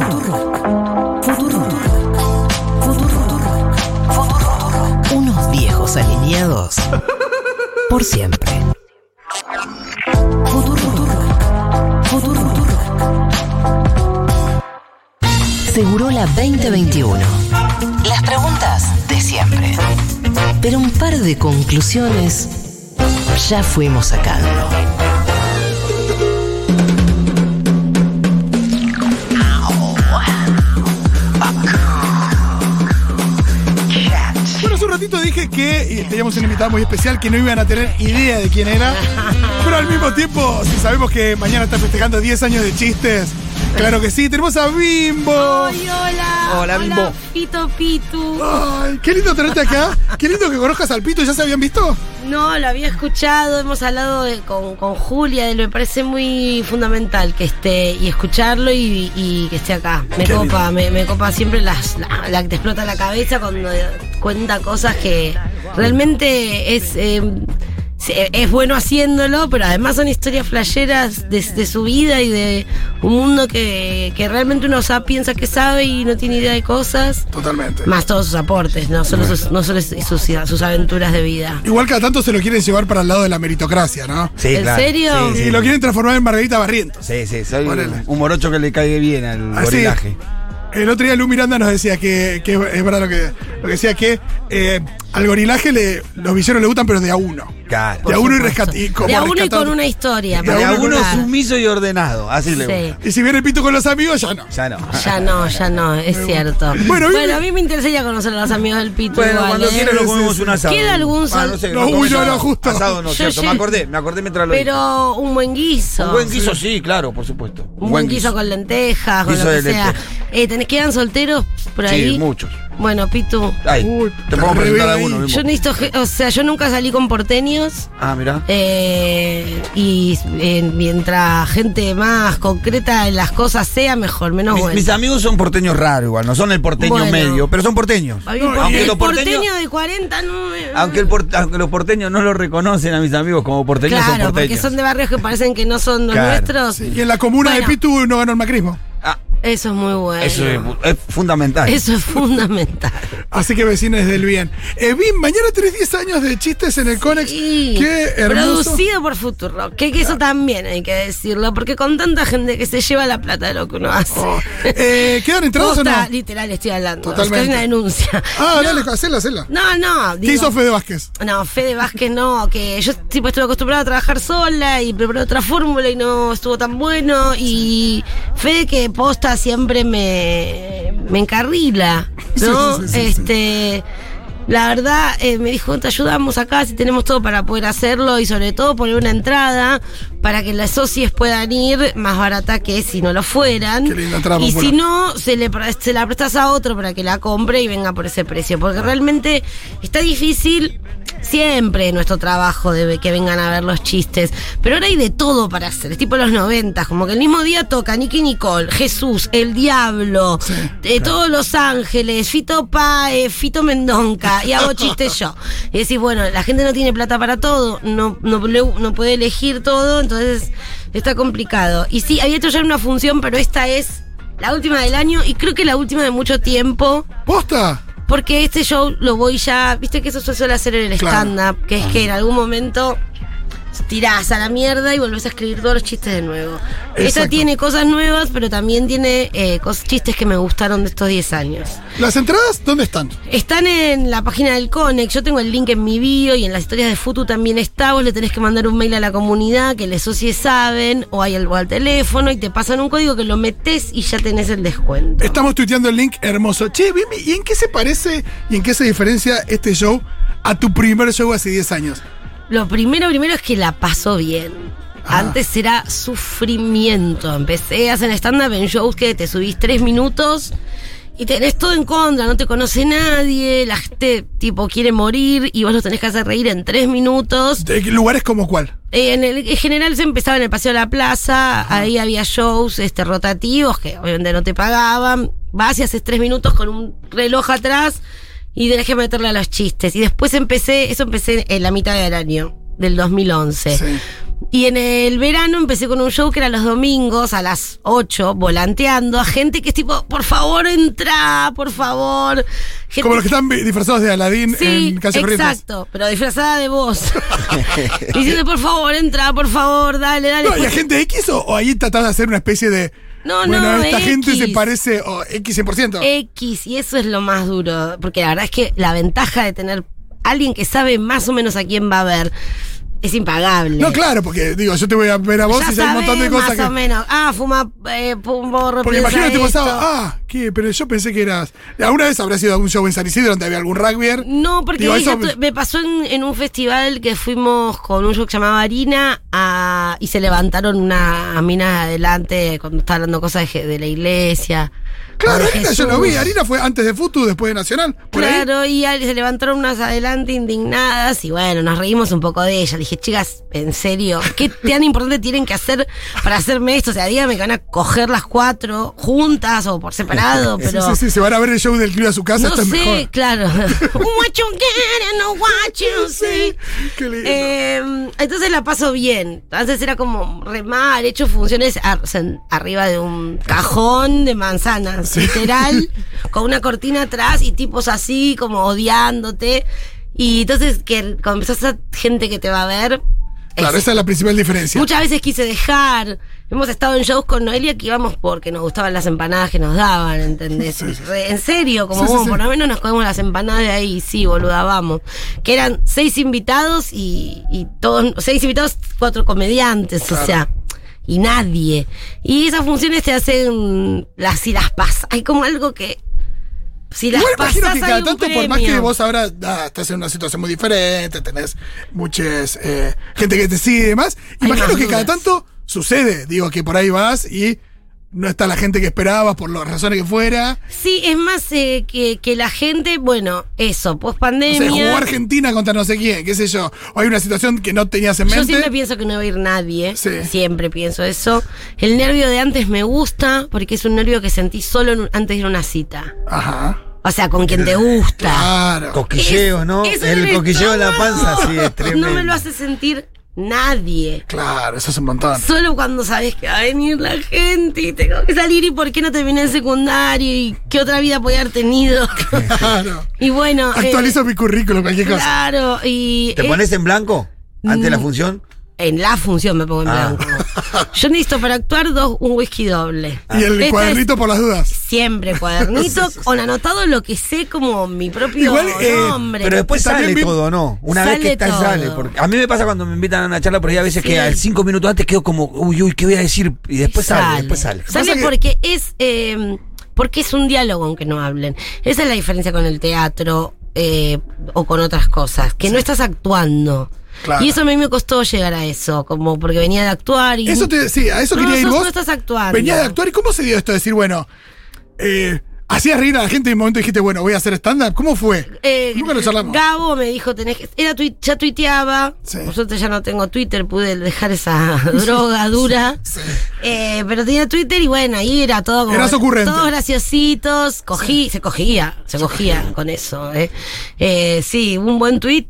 Futuro. Futuro. Unos viejos alineados por siempre. Futuro. Futuro. Segurola 2021. Las preguntas de siempre. Pero un par de conclusiones ya fuimos sacando. Ratito dije que teníamos un invitado muy especial que no iban a tener idea de quién era. Pero al mismo tiempo, si sabemos que mañana está festejando 10 años de chistes, claro que sí. Tenemos a Bimbo. Ay, hola. Hola, Bimbo. Pito Pitu. Ay, qué lindo tenerte acá. Qué lindo que conozcas al Pito. ¿Ya se habían visto? No, lo había escuchado, hemos hablado de- con, con Julia, de me parece muy fundamental que esté y escucharlo y, y que esté acá. Me Qué copa, me, me copa siempre las, la, la que te explota la cabeza cuando cuenta cosas que realmente es... eh, es bueno haciéndolo, pero además son historias flasheras de, de su vida y de un mundo que, que realmente uno sa- piensa que sabe y no tiene idea de cosas. Totalmente. Más todos sus aportes, no solo sus, no solo sus, sus aventuras de vida. Igual cada tanto se lo quieren llevar para el lado de la meritocracia, ¿no? Sí, ¿En claro. serio? Sí, Y sí. lo quieren transformar en Margarita Barrientos. Sí, sí, soy un, un morocho que le cae bien al Así. gorilaje. El otro día Lu Miranda nos decía que, que es verdad lo que, lo que decía que eh, al gorilaje le, los villanos le gustan, pero de a uno. Claro. De a uno y, supuesto. rescat- y como de a uno y con una historia. De a uno sumiso y ordenado. Así le gusta. Y si viene el pito con los amigos, ya no. Ya no. Ya no, ya no, es cierto. Bueno, Bueno, a a mí me interesaría conocer a los amigos del Pito. Bueno, igual, cuando ¿eh? quiera lo comemos un asado. ¿Queda algún Ah, sol- no sé, No, uy, no, asado. no, justo. Asado no, Yo cierto. lle- Me acordé, me acordé mientras lo Pero un buen guiso. Un buen guiso, sí, claro, por supuesto. Un buen guiso con lentejas, con lo que sea. Eh, ¿tenés, ¿Quedan solteros por ahí? Sí, muchos. Bueno, Pitu. Ay, Uy, te podemos re presentar ahí. Bimbo. Yo necesito, o sea, yo nunca salí con porteños. Ah, mira. Eh, y eh, mientras gente más concreta en las cosas sea, mejor, menos Mis, bueno. mis amigos son porteños raros igual, no son el porteño Bueno. medio, pero son porteños. A No, porque aunque el los porteños- porteño de 40 no me- Aunque, el por- aunque los porteños no lo reconocen a mis amigos como porteños, son Claro, porteños. porque son de barrios que parecen que no son los Claro, nuestros. Y en la comuna Bueno. de Pitu no ganó el macrismo. Ah, Eso es muy bueno. eso es, es fundamental. Eso es fundamental. Así que vecinos del bien. Eh, Bim, mañana tenés 10 años de chistes en el Conex. Sí, Qué hermoso. Producido por Futuro. Que, que eso también hay que decirlo, porque con tanta gente que se lleva la plata de lo que uno hace. Oh, eh, ¿Quedan entradas o no? Posta, literal, estoy hablando. Totalmente. Es una denuncia. Ah, no, dale, hacela, hacela. No, no. ¿Qué hizo Fede Vázquez? No, Fede Vázquez no, que yo tipo estuve acostumbrada a trabajar sola y preparé otra fórmula y no estuvo tan bueno. Y Fede que posta siempre me, me encarrila, ¿no? Sí, sí, sí, sí, este. La verdad, eh, me dijo, te ayudamos acá si tenemos todo para poder hacerlo y sobre todo poner una entrada para que las socios puedan ir más barata que si no lo fueran. Qué linda entrada y si no, se, le, se la prestas a otro para que la compre y venga por ese precio. Porque realmente está difícil siempre nuestro trabajo de que vengan a ver los chistes. Pero ahora hay de todo para hacer. Es tipo los noventas, como que el mismo día toca Nicky Nicole, Jesús, El Diablo, eh, todos los ángeles, Fito Pae, Fito Mendonca, y hago chistes yo. Y decís, bueno, la gente no tiene plata para todo, no, no, no puede elegir todo, entonces está complicado. Y sí, había hecho ya una función, pero esta es la última del año y creo que la última de mucho tiempo. ¿Posta? Porque este show lo voy ya, viste que eso se suele hacer en el Claro. stand-up, que es que en algún momento tirás a la mierda y volvés a escribir todos los chistes de nuevo. Esta Exacto. tiene cosas nuevas, pero también tiene eh, chistes que me gustaron de estos 10 años. ¿Las entradas dónde están? Están en la página del Conex, yo tengo el link en mi bio y en las historias de Futu también está. Vos le tenés que mandar un mail a la comunidad que les socies saben o hay algo al teléfono y te pasan un código que lo metes y ya tenés el descuento. Estamos tuiteando el link hermoso. Che, ¿y en qué se parece y en qué se diferencia este show a tu primer show hace 10 años? Lo primero, primero es que la paso bien. Ah. Antes era sufrimiento. Empecé a hacer stand-up en shows que te subís tres minutos y tenés todo en contra, no te conoce nadie, la gente tipo quiere morir y vos lo tenés que hacer reír en tres minutos. ¿De qué lugares como cuál? Eh, En, el, en general se empezaba en el Paseo de la Plaza, ahí había shows este, rotativos que obviamente no te pagaban. Vas y haces tres minutos con un reloj atrás y que meterle a los chistes. Y después empecé, eso empecé en la mitad del año, del 2011. Sí. Y en el verano empecé con un show que era los domingos a las 8, volanteando a gente que es tipo, por favor, entra, por favor. Gente- Como los que están disfrazados de Aladín Sí, en Calle Corrientes. exacto, pero disfrazada de voz. Diciendo, por favor, entra, por favor, dale, dale. No, ¿Y agente X o, o ahí tratás de hacer una especie de. No, bueno, no, esta gente se parece o X 100%. X, y eso es lo más duro, porque la verdad es que la ventaja de tener alguien que sabe más o menos a quién va a ver es impagable. no, claro, porque digo, yo te voy a ver a vos Ya y hay un montón de sabés cosas más que. o menos. Ah, fuma eh, borro. Porque imagino que te esto. pasaba, ah, ¿qué? Pero yo pensé que eras. ¿Alguna vez habrás ido a un show en San Isidro donde había algún rugbyer? No, porque Digo, eso- me pasó en, en un festival que fuimos con un show que se llamaba Harina a- y se levantaron unas minas adelante cuando estaba hablando cosas de, de la iglesia. Claro, Harina yo lo vi. Harina fue antes de Futu, después de Nacional. Por ahí. Claro, y se levantaron unas adelante indignadas y bueno, nos reímos un poco de ellas. Dije, chicas, en serio, ¿qué tan importante tienen que hacer para hacerme esto? O sea, díganme que van a coger las cuatro juntas o por separado, pero... Sí, sí, sí, se van a ver el show del club a su casa. No sé, mejor. claro. what you get and no what you see. Qué lindo. Eh, entonces la paso bien. Antes era como remar, he hecho funciones ar- arriba de un cajón de manzanas, literal, con una cortina atrás y tipos así como odiándote. Y entonces que empezás a gente que te va a ver, Claro, es- esa es la principal diferencia. Muchas veces quise dejar. Hemos estado en shows con Noelia que íbamos porque nos gustaban las empanadas que nos daban, ¿entendés? Re- En serio, como Sí, sí, sí. por lo menos nos comemos las empanadas de ahí, sí, boluda, vamos. Que eran seis invitados y, y todos, seis invitados, cuatro comediantes, o sea, y nadie. Y esas funciones te hacen las si las pasas. Hay como algo que. Si las Igual imagino que cada tanto, por más que vos ahora ah, estás en una situación muy diferente, tenés muchas eh, gente que te sigue y demás, imagino que cada tanto sucede. Digo que por ahí vas y no está la gente que esperabas por las razones que fuera. Sí, es más eh, que, que la gente, bueno, eso, post O sea, pandemia. jugó Argentina contra no sé quién, qué sé yo. O hay una situación que no tenías en Yo mente. siempre pienso que no va a ir nadie. Sí. Siempre pienso eso. El nervio de antes me gusta porque es un nervio que sentí solo en antes de ir a una cita. Ajá. O sea, con quien te gusta. Claro. Coquilleo, ¿no? El coquilleo en la panza, sí, es tremendo. No me lo hace sentir nadie. Claro, eso es un montón. Solo cuando sabes que va a venir la gente y tengo que salir y por qué no terminé el secundario y qué otra vida podía haber tenido. Claro. y bueno. eh, Actualizo mi currículum, cualquier cosa. Claro, y. ¿Te eh, pones en blanco antes de la Mm. función? En la función me pongo en Ah. blanco. Yo necesito para actuar dos, un whisky doble. Y el Esta cuadernito es por las dudas. Siempre cuadernito con anotado lo que sé como mi propio Igual, eh, nombre. Pero después sale todo, ¿no? Una vez que está, todo. sale. Porque a mí me pasa cuando me invitan a una charla, pero hay a veces Sí. que al cinco minutos antes quedo como, uy, uy, ¿qué voy a decir? Y después sale, después sale. Sale que- porque es eh, porque es un diálogo aunque no hablen. Esa es la diferencia con el teatro eh, o con otras cosas, que no estás actuando. Claro. Y eso a mí me costó llegar a eso, como porque venía de actuar y Eso te sí, a eso No, quería ir vos. no estás actuando. Venía de actuar y cómo se dio esto de decir, bueno, eh, hacías reír a la gente y en un momento dijiste, bueno, voy a hacer stand-up. ¿Cómo fue? Eh, Nunca lo charlamos. Gabo me dijo, tenés que. Era ya tuiteaba. Sí. Por suerte ya no tengo Twitter, pude dejar esa droga dura. Eh, pero tenía Twitter y bueno, ahí era todo como. Eras ocurrente. Todos graciositos. Cogí, se cogía, se cogía con eso. Eh. Eh, sí, un buen tweet.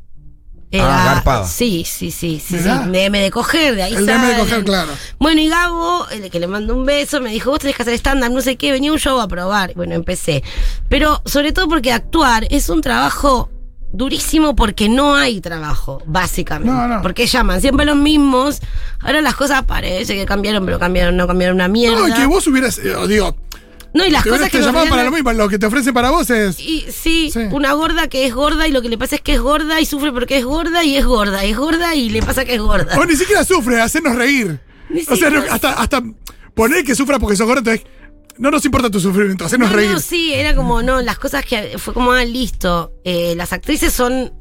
Era, Ah, garpaba. Sí, sí, sí, sí, sí. DM de coger, de ahí El DM de coger, claro. Bueno, y Gabo, el que le mandó un beso, me dijo, vos tenés que hacer stand-up, no sé qué, venía un show a probar. Bueno, empecé. Pero sobre todo porque actuar es un trabajo durísimo porque no hay trabajo, básicamente. No, no. Porque llaman siempre los mismos. Ahora las cosas parece que cambiaron, pero cambiaron, no cambiaron una mierda. No, que vos hubieras, eh, digo, No, y las cosas que te para lo regalan- mismo, lo que te ofrecen para vos es. y sí, Sí. una gorda que es gorda y lo que le pasa es que es gorda y sufre porque es gorda y es gorda, es gorda y le pasa que es gorda. O ni siquiera sufre, hacernos reír. Ni o sea, no- hasta, hasta poner que sufra porque sos gordo, entonces no nos importa tu sufrimiento, hacernos no, reír. No, sí, era como, no, las cosas que fue como, ah, listo. eh, las actrices son.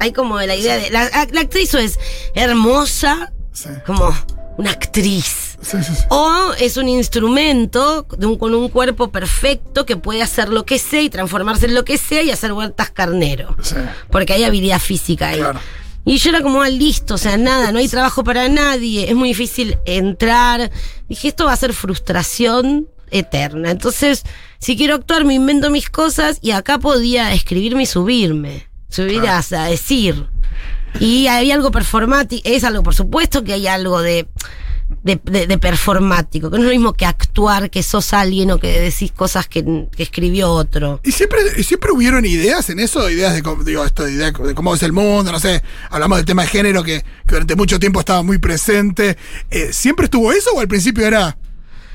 Hay como la idea de. La, la actriz es hermosa, Sí, como una actriz. Sí, sí, sí. O es un instrumento de un- con un cuerpo perfecto que puede hacer lo que sea y transformarse en lo que sea y hacer huertas carnero. Porque hay habilidad física ahí. Claro. Y yo era como, ah, listo, o sea, nada, no hay trabajo para nadie, es muy difícil entrar. Dije, esto va a ser frustración eterna. Entonces, si quiero actuar, me invento mis cosas y acá podía escribirme y subirme. Subir Ah. hasta decir. Y hay algo performático, es algo, por supuesto que hay algo de, de, de- de performático, que no es lo mismo que actuar, que sos alguien o que decís cosas que, que escribió otro. ¿Y siempre, y siempre hubieron ideas en eso? Ideas de, cómo- digo, esto, de, idea de cómo es el mundo, no sé. Hablamos del tema de género que, que durante mucho tiempo estaba muy presente. Eh, ¿Siempre estuvo eso o al principio era,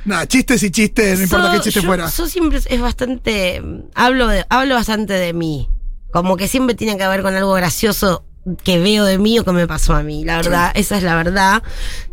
nada, chistes y chistes, no importa qué chiste yo- fuera? Yo siempre es bastante. Hablo, de, hablo bastante de mí. Como que siempre tiene que ver con algo gracioso que veo de mí o que me pasó a mí. La verdad, esa es la verdad.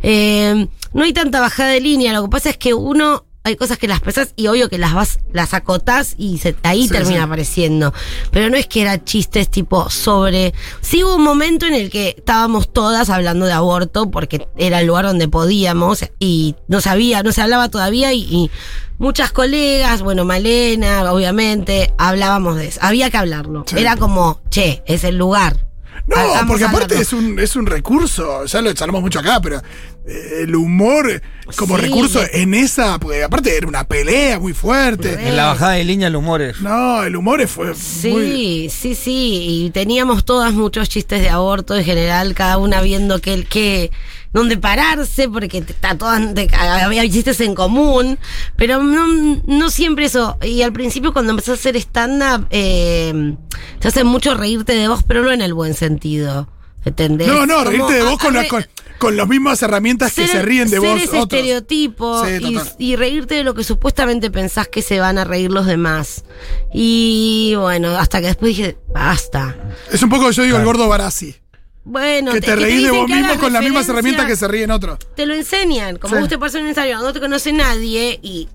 Eh, no hay tanta bajada de línea. Lo que pasa es que uno. Hay cosas que las pesas y obvio que las vas, las acotás y se- ahí Sí, termina sí. apareciendo. Pero no es que era chistes tipo sobre. Sí hubo un momento en el que estábamos todas hablando de aborto porque era el lugar donde podíamos y no sabía, no se hablaba todavía y, y muchas colegas, bueno, Malena, obviamente, hablábamos de eso. Había que hablarlo. Sí. Era como, che, es el lugar. No, porque aparte es un, es un recurso, ya lo charlamos mucho acá, pero el humor como Sí, recurso en esa, porque aparte era una pelea muy fuerte. Re. En la bajada de línea el humor es. No, el humor fue Sí, muy... sí, sí. Y teníamos todas muchos chistes de aborto en general, cada una viendo que, que dónde pararse, porque está todas, te- había chistes en común, pero no, no siempre eso. Y al principio cuando empecé a hacer stand-up, eh, te hace mucho reírte de vos, pero no en el buen sentido. ¿Entendés? No, no, reírte de vos con, la- con, con las mismas herramientas que se ríen de ser vos ese otros. estereotipo Sí, y, y reírte de lo que supuestamente pensás que se van a reír los demás. Y bueno, hasta que después dije, basta. Es un poco, yo digo, el gordo Barassi. Bueno, que te, reís de vos mismo con las mismas herramientas que se ríen otros. Te lo enseñan. Como Sí. vos te pasas en un ensayo no te conoce nadie y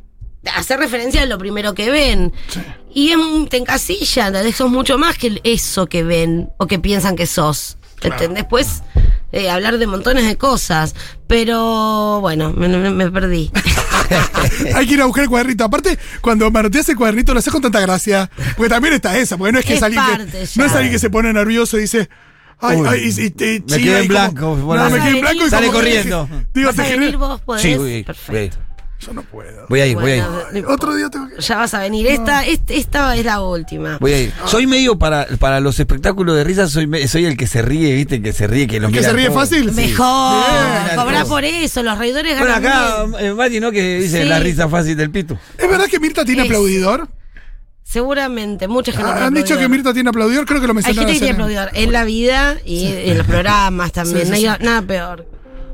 hacer referencia a lo primero que ven. Y es un- te encasillan, te sos mucho más que eso que ven o que piensan que sos. ¿Entendés? Después eh, hablar de montones de cosas. Pero bueno, me, me- me perdí. Hay que ir a buscar el cuadernito. Aparte, cuando marteas el cuadernito lo haces con tanta gracia. Porque también está esa, porque no es que es, Es alguien parte que. ya. No es alguien que se pone nervioso y dice. Ay, Uy, ay, y, y te me quedé en como- blanco, bueno. no, me quedé en blanco y Sale como corriendo. Digo, ¿Vas a venir vos? ¿Podés? Sí, Perfecto. Yo no puedo. voy a ir, voy a ir. Bueno, Otro día tengo que. Ya vas a venir. Esta, este- esta es la última. Voy a ir. Soy medio para, para los espectáculos de risa, soy, me- soy el que se ríe, ¿viste? Que se ríe, que lo ¿Que se ríe todo. fácil? Mejor. Cobrar por eso. Los reidores Bueno, ganan acá, bien. eh, Mati, ¿no? Que dice Sí. la risa fácil del pito. ¿Es verdad que Mirta tiene Es. aplaudidor? Seguramente. Mucha gente. Ah, Han dicho que. Mirta tiene aplaudidor, creo que lo Hay mencionaron. gente que tiene aplaudidor en la vida y en los programas también. Sí, sí, no hay sí. nada peor.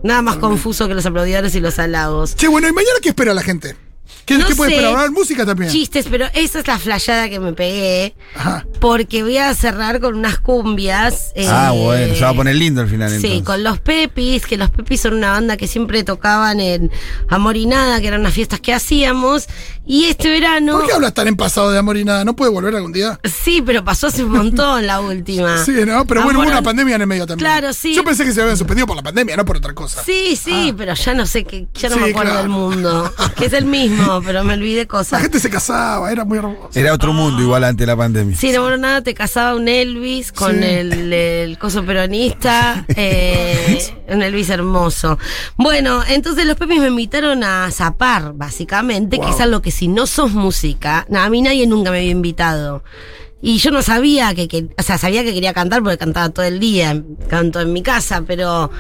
Nada más confuso que los aplaudidores y los halagos. Che, bueno, ¿y mañana qué espera la gente? ¿Qué, No qué puede sé. esperar? ¿Hablar música también? Chistes, pero esa es la flayada que me pegué. Ajá. Porque voy a cerrar con unas cumbias. ah, eh, bueno, se va a poner lindo al final Sí, entonces. con los Pepis, que los Pepis son una banda que siempre tocaban en Amor y Nada, que eran unas fiestas que hacíamos. Y este verano. ¿Por qué hablas tan en pasado de amor y nada? ¿No puede volver algún día? Sí, pero pasó hace un montón la última. Sí, ¿no? Pero bueno, hubo Amor una a- pandemia en el medio también. Claro, sí. Yo pensé que se habían suspendido por la pandemia, no por otra cosa. Sí, sí, pero ya no sé qué, ya no Ah. Sí, me acuerdo claro. del mundo. Que es el mismo, pero me olvidé La cosas. gente se casaba, era muy hermoso. Era otro mundo igual ante la pandemia. Sí, no, nada, te casaba un Elvis con Sí. el, el coso peronista, eh, un Elvis hermoso. Bueno, entonces los Pepis me invitaron a zapar, básicamente, que es algo que si no sos música, no, a mí nadie nunca me había invitado. Y yo no sabía que, que- o sea, sabía que quería cantar porque cantaba todo el día, canto en mi casa, pero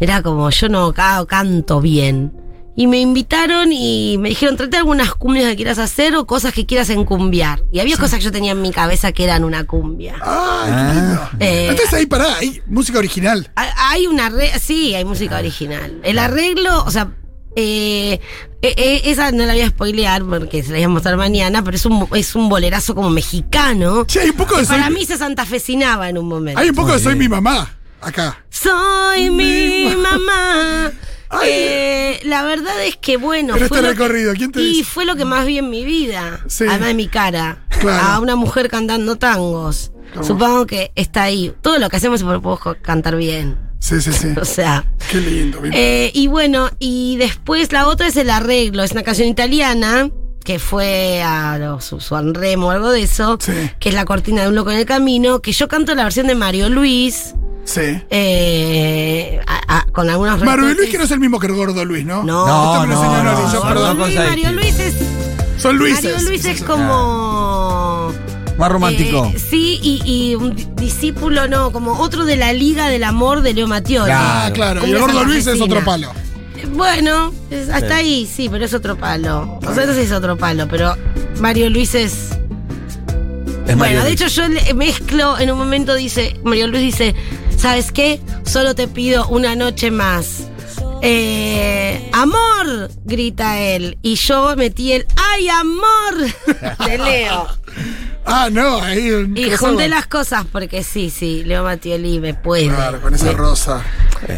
era como, yo no ca- canto bien. Y me invitaron y me dijeron, trate algunas cumbias que quieras hacer o cosas que quieras encumbiar. Y había cosas que yo tenía en mi cabeza que eran una cumbia. Ay, qué lindo. Eh, Entonces ahí pará, hay música original. Ha- Hay una sí, hay música original. El arreglo, o sea, eh, eh, eh, esa no la voy a spoilear porque se la voy a mostrar mañana, pero es un, es un bolerazo como mexicano. Che, hay un poco de soy, Para mí se santafecinaba en un momento. hay un poco de soy mi mamá acá. Soy mi mamá. Ay. Eh, la verdad es que bueno. Pero fue este lo que- recorrido, ¿quién te Y dice? fue lo que más vi en mi vida. Sí. Además de mi cara. Claro. A una mujer cantando tangos. ¿Cómo? Supongo que está ahí. Todo lo que hacemos es porque puedo cantar bien. Sí, sí, sí. O sea. Qué lindo. Eh, y bueno, y después la otra es el arreglo. Es una canción italiana que fue a los Sanremo o algo de eso. Sí. Que es la cortina de un loco en el camino. Que yo canto la versión de Mario Luis. Sí. eh, a- a- con algunos Mario. Luis que no es el mismo que el gordo Luis, ¿no? No. No, no, yo no, perdón. Mario Luis, Mario es, Son Luises. Mario Luis Sí, es sí. como Más romántico. Eh, sí, y, y un di- discípulo, no, como otro de la Liga del Amor de Leo Mattioli. Claro. Ah, claro. Y el gordo Luis es otro palo. Eh, Bueno, es- hasta Sí. ahí sí, pero es otro palo. O sea, ese es otro palo, pero Mario Luis es. Es bueno, Mario de Luis. hecho yo le mezclo, en un momento dice, Mario Luis dice, ¿sabes qué? Solo te pido una noche más. Eh, amor, grita él. Y yo metí el ¡Ay, amor! de Leo. Ah, no, ahí. un Y junté las cosas porque sí, sí, Leo Mattioli me puede. Claro, con esa Me- rosa.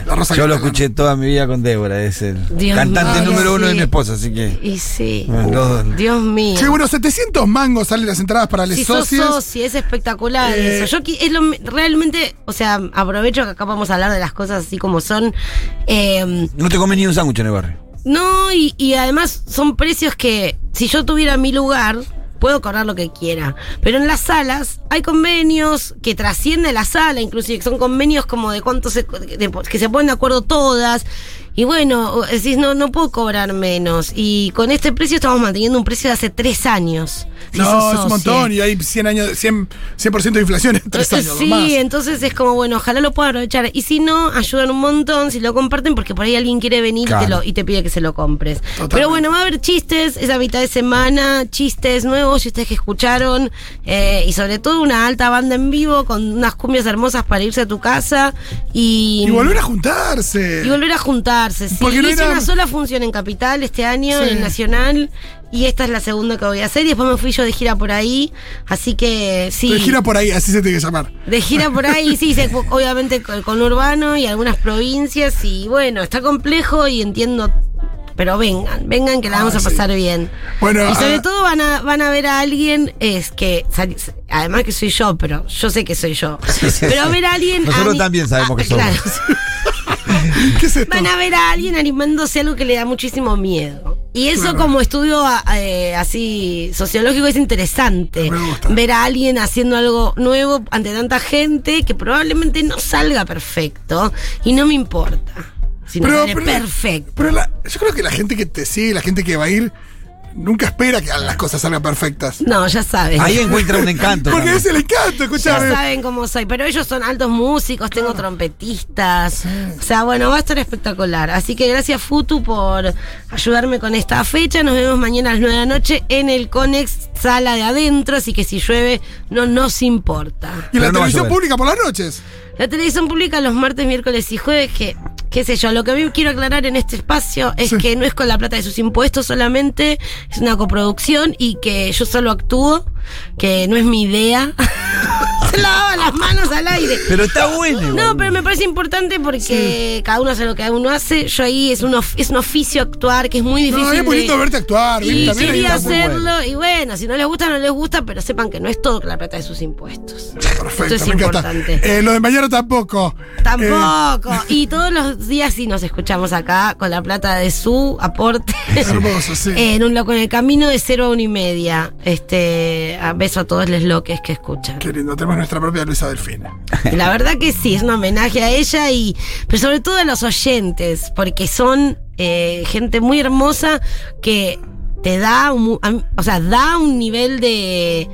La rosa Yo lo escuché toda mi vida con Débora, es el Dios cantante mío, número uno de mi esposa, así que. Y sí. Bueno, Dios mío. Che, bueno, 700 mangos salen las entradas para los Si sos socios. soci, es espectacular Eh, eso. Yo es lo, realmente, o sea, aprovecho que acá vamos a hablar de las cosas así como son. Eh, no te comes ni un sándwich en el barrio. no, y, y además son precios que si yo tuviera mi lugar, puedo cobrar lo que quiera. Pero en las salas hay convenios que trascienden la sala, inclusive son convenios como de cuánto se, de- que se ponen de acuerdo todas. Y bueno, decís, no, no puedo cobrar menos. Y con este precio estamos manteniendo un precio de hace tres años. si No, es un montón y hay 100 años, 100, 100% de inflación en tres años. Sí, más. entonces es como, bueno, ojalá lo puedan aprovechar. Y si no, ayudan un montón si lo comparten, porque por ahí alguien quiere venir y, te lo, y te pide que se lo compres. Totalmente. Pero bueno, va a haber chistes esa mitad de semana, chistes nuevos, chistes que escucharon, eh, y sobre todo una alta banda en vivo con unas cumbias hermosas para irse a tu casa y, Y volver a juntarse. y volver a juntarse. Sí, Porque no hice era- una sola función en Capital este año, Sí. en el Nacional. Y esta es la segunda que voy a hacer. Y después me fui yo de gira por ahí. Así que sí. Te gira por ahí, así se tiene que llamar. De gira por ahí, sí, se- obviamente con, con Urbano y algunas provincias. Y bueno, está complejo y entiendo. Pero vengan, vengan que la vamos Ah, a sí. pasar bien. Bueno, y sobre ah, todo van a, van a ver a alguien, es que, además que soy yo, pero yo sé que soy yo. Pero ver a alguien. Nosotros ani- también sabemos que somos. claro. ¿Qué es esto? Van a ver a alguien animándose a algo que le da muchísimo miedo. Y eso Claro. como estudio eh, así sociológico es interesante. Me gusta. Ver a alguien haciendo algo nuevo ante tanta gente que probablemente no salga perfecto y no me importa. Si no sale perfecto. Pero la- yo creo que la gente que te sigue, la gente que va a ir, nunca espera que las cosas salgan perfectas. No, ya saben. Ahí encuentra un encanto. Porque también. ese es el encanto, Ya saben cómo soy, pero ellos son altos músicos, tengo trompetistas. O sea, bueno, va a estar espectacular. Así que gracias Futu por ayudarme con esta fecha. Nos vemos mañana a las 9 de la noche en el Conex Sala de Adentro, así que si llueve no nos importa. Y la no televisión pública por las noches. La televisión pública los martes, miércoles y jueves, que, qué sé yo, lo que a mí quiero aclarar en este espacio es Sí. que no es con la plata de sus impuestos solamente, es una coproducción y que yo solo actúo, que no es mi idea. Se lavaba las manos al aire. Pero está bueno. No, pero me parece importante porque cada uno hace lo que uno hace. Yo ahí es un, of- es un oficio actuar que es muy difícil. No, es de- lindo verte actuar. y quería hacerlo, y bueno, si no les gusta, no les gusta, pero sepan que no es todo con la plata de sus impuestos. Perfecto, Esto es me importante. Eh, lo de mañana tampoco. Eh, Tampoco. y todos los días sí nos escuchamos acá con la plata de su aporte. hermoso, sí. en un loco en el camino de cero a una y media. Este, a beso a todos los loques que escuchan. Qué lindo, tenemos nuestra propia Luisa Delfina. La verdad que sí, es un homenaje a ella y, pero sobre todo a los oyentes, porque son eh, gente muy hermosa que te da, un, o sea, da un nivel de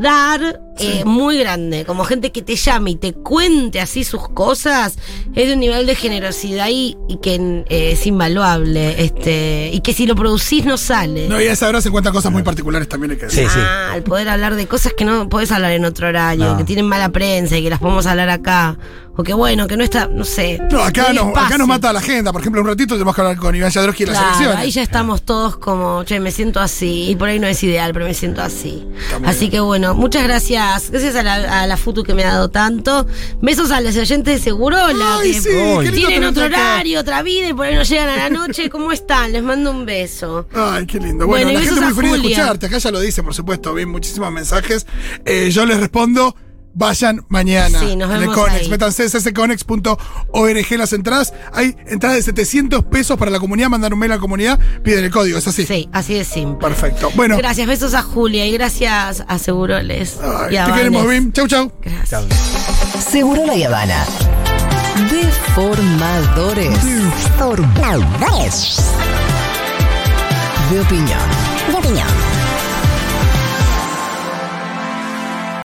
dar eh, muy grande, como gente que te llame y te cuente así sus cosas, es de un nivel de generosidad y, y que eh, es invaluable, este, y que si lo producís no sale. No, y a esa hora se encuentran cosas muy particulares también hay que Sí, decir. sí. Ah, el poder hablar de cosas que no podés hablar en otro horario, No. que tienen mala prensa y que las podemos hablar acá. O que bueno, que no está, no sé. No, acá, nos, acá nos mata la agenda. Por ejemplo, un ratito tenemos que hablar con Iván Jadrowski en las Claro, elecciones. ahí ya estamos todos como, che, me siento así. Y por ahí no es ideal, pero me siento así. Así bien. que bueno, muchas gracias. Gracias a la, a la Futu que me ha dado tanto. Besos a los oyentes de Segurola. Ay, que sí, qué lindo tienen otro acá. horario, otra vida y por ahí no llegan a la noche. ¿Cómo están? Les mando un beso. Ay, qué lindo. Bueno, la gente muy feliz de escucharte. Acá ya lo dice, por supuesto. Vi muchísimos mensajes. Eh, yo les respondo. Vayan mañana. Sí, nos en el vemos Conex. ahí. Métanse las entradas. Hay entradas de 700 pesos para la comunidad. Mandan un mail a la comunidad. Piden el código. Es así. Sí, así de simple. Perfecto. Bueno. Gracias, besos a Julia y gracias a Seguroles. Ay, y a te queremos. Bim. Chau, chau. Gracias. Seguro la Habana. Deformadores. Deformadores. De opinión. De opinión.